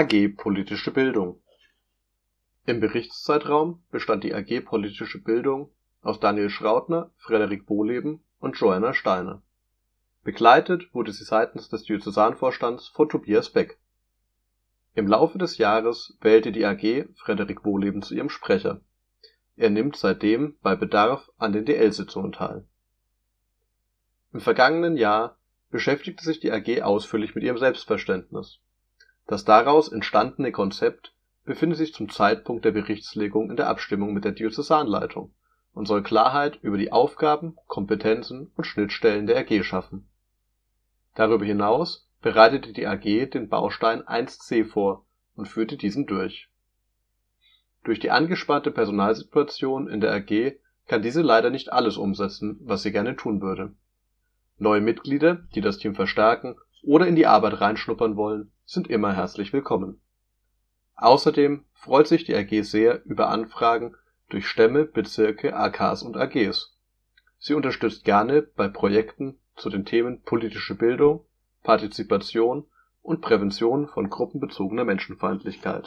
AG Politische Bildung Im Berichtszeitraum bestand die AG Politische Bildung aus Daniel Schrautner, Frederik Boleben und Joanna Steiner. Begleitet wurde sie seitens des Diözesanvorstands von Tobias Beck. Im Laufe des Jahres wählte die AG Frederik Boleben zu ihrem Sprecher. Er nimmt seitdem bei Bedarf an den DL-Sitzungen teil. Im vergangenen Jahr beschäftigte sich die AG ausführlich mit ihrem Selbstverständnis. Das daraus entstandene Konzept befindet sich zum Zeitpunkt der Berichtslegung in der Abstimmung mit der Diözesanleitung und soll Klarheit über die Aufgaben, Kompetenzen und Schnittstellen der AG schaffen. Darüber hinaus bereitete die AG den Baustein 1c vor und führte diesen durch. Durch die angespannte Personalsituation in der AG kann diese leider nicht alles umsetzen, was sie gerne tun würde. Neue Mitglieder, die das Team verstärken oder in die Arbeit reinschnuppern wollen, sind immer herzlich willkommen. Außerdem freut sich die AG sehr über Anfragen durch Stämme, Bezirke, AKs und AGs. Sie unterstützt gerne bei Projekten zu den Themen politische Bildung, Partizipation und Prävention von gruppenbezogener Menschenfeindlichkeit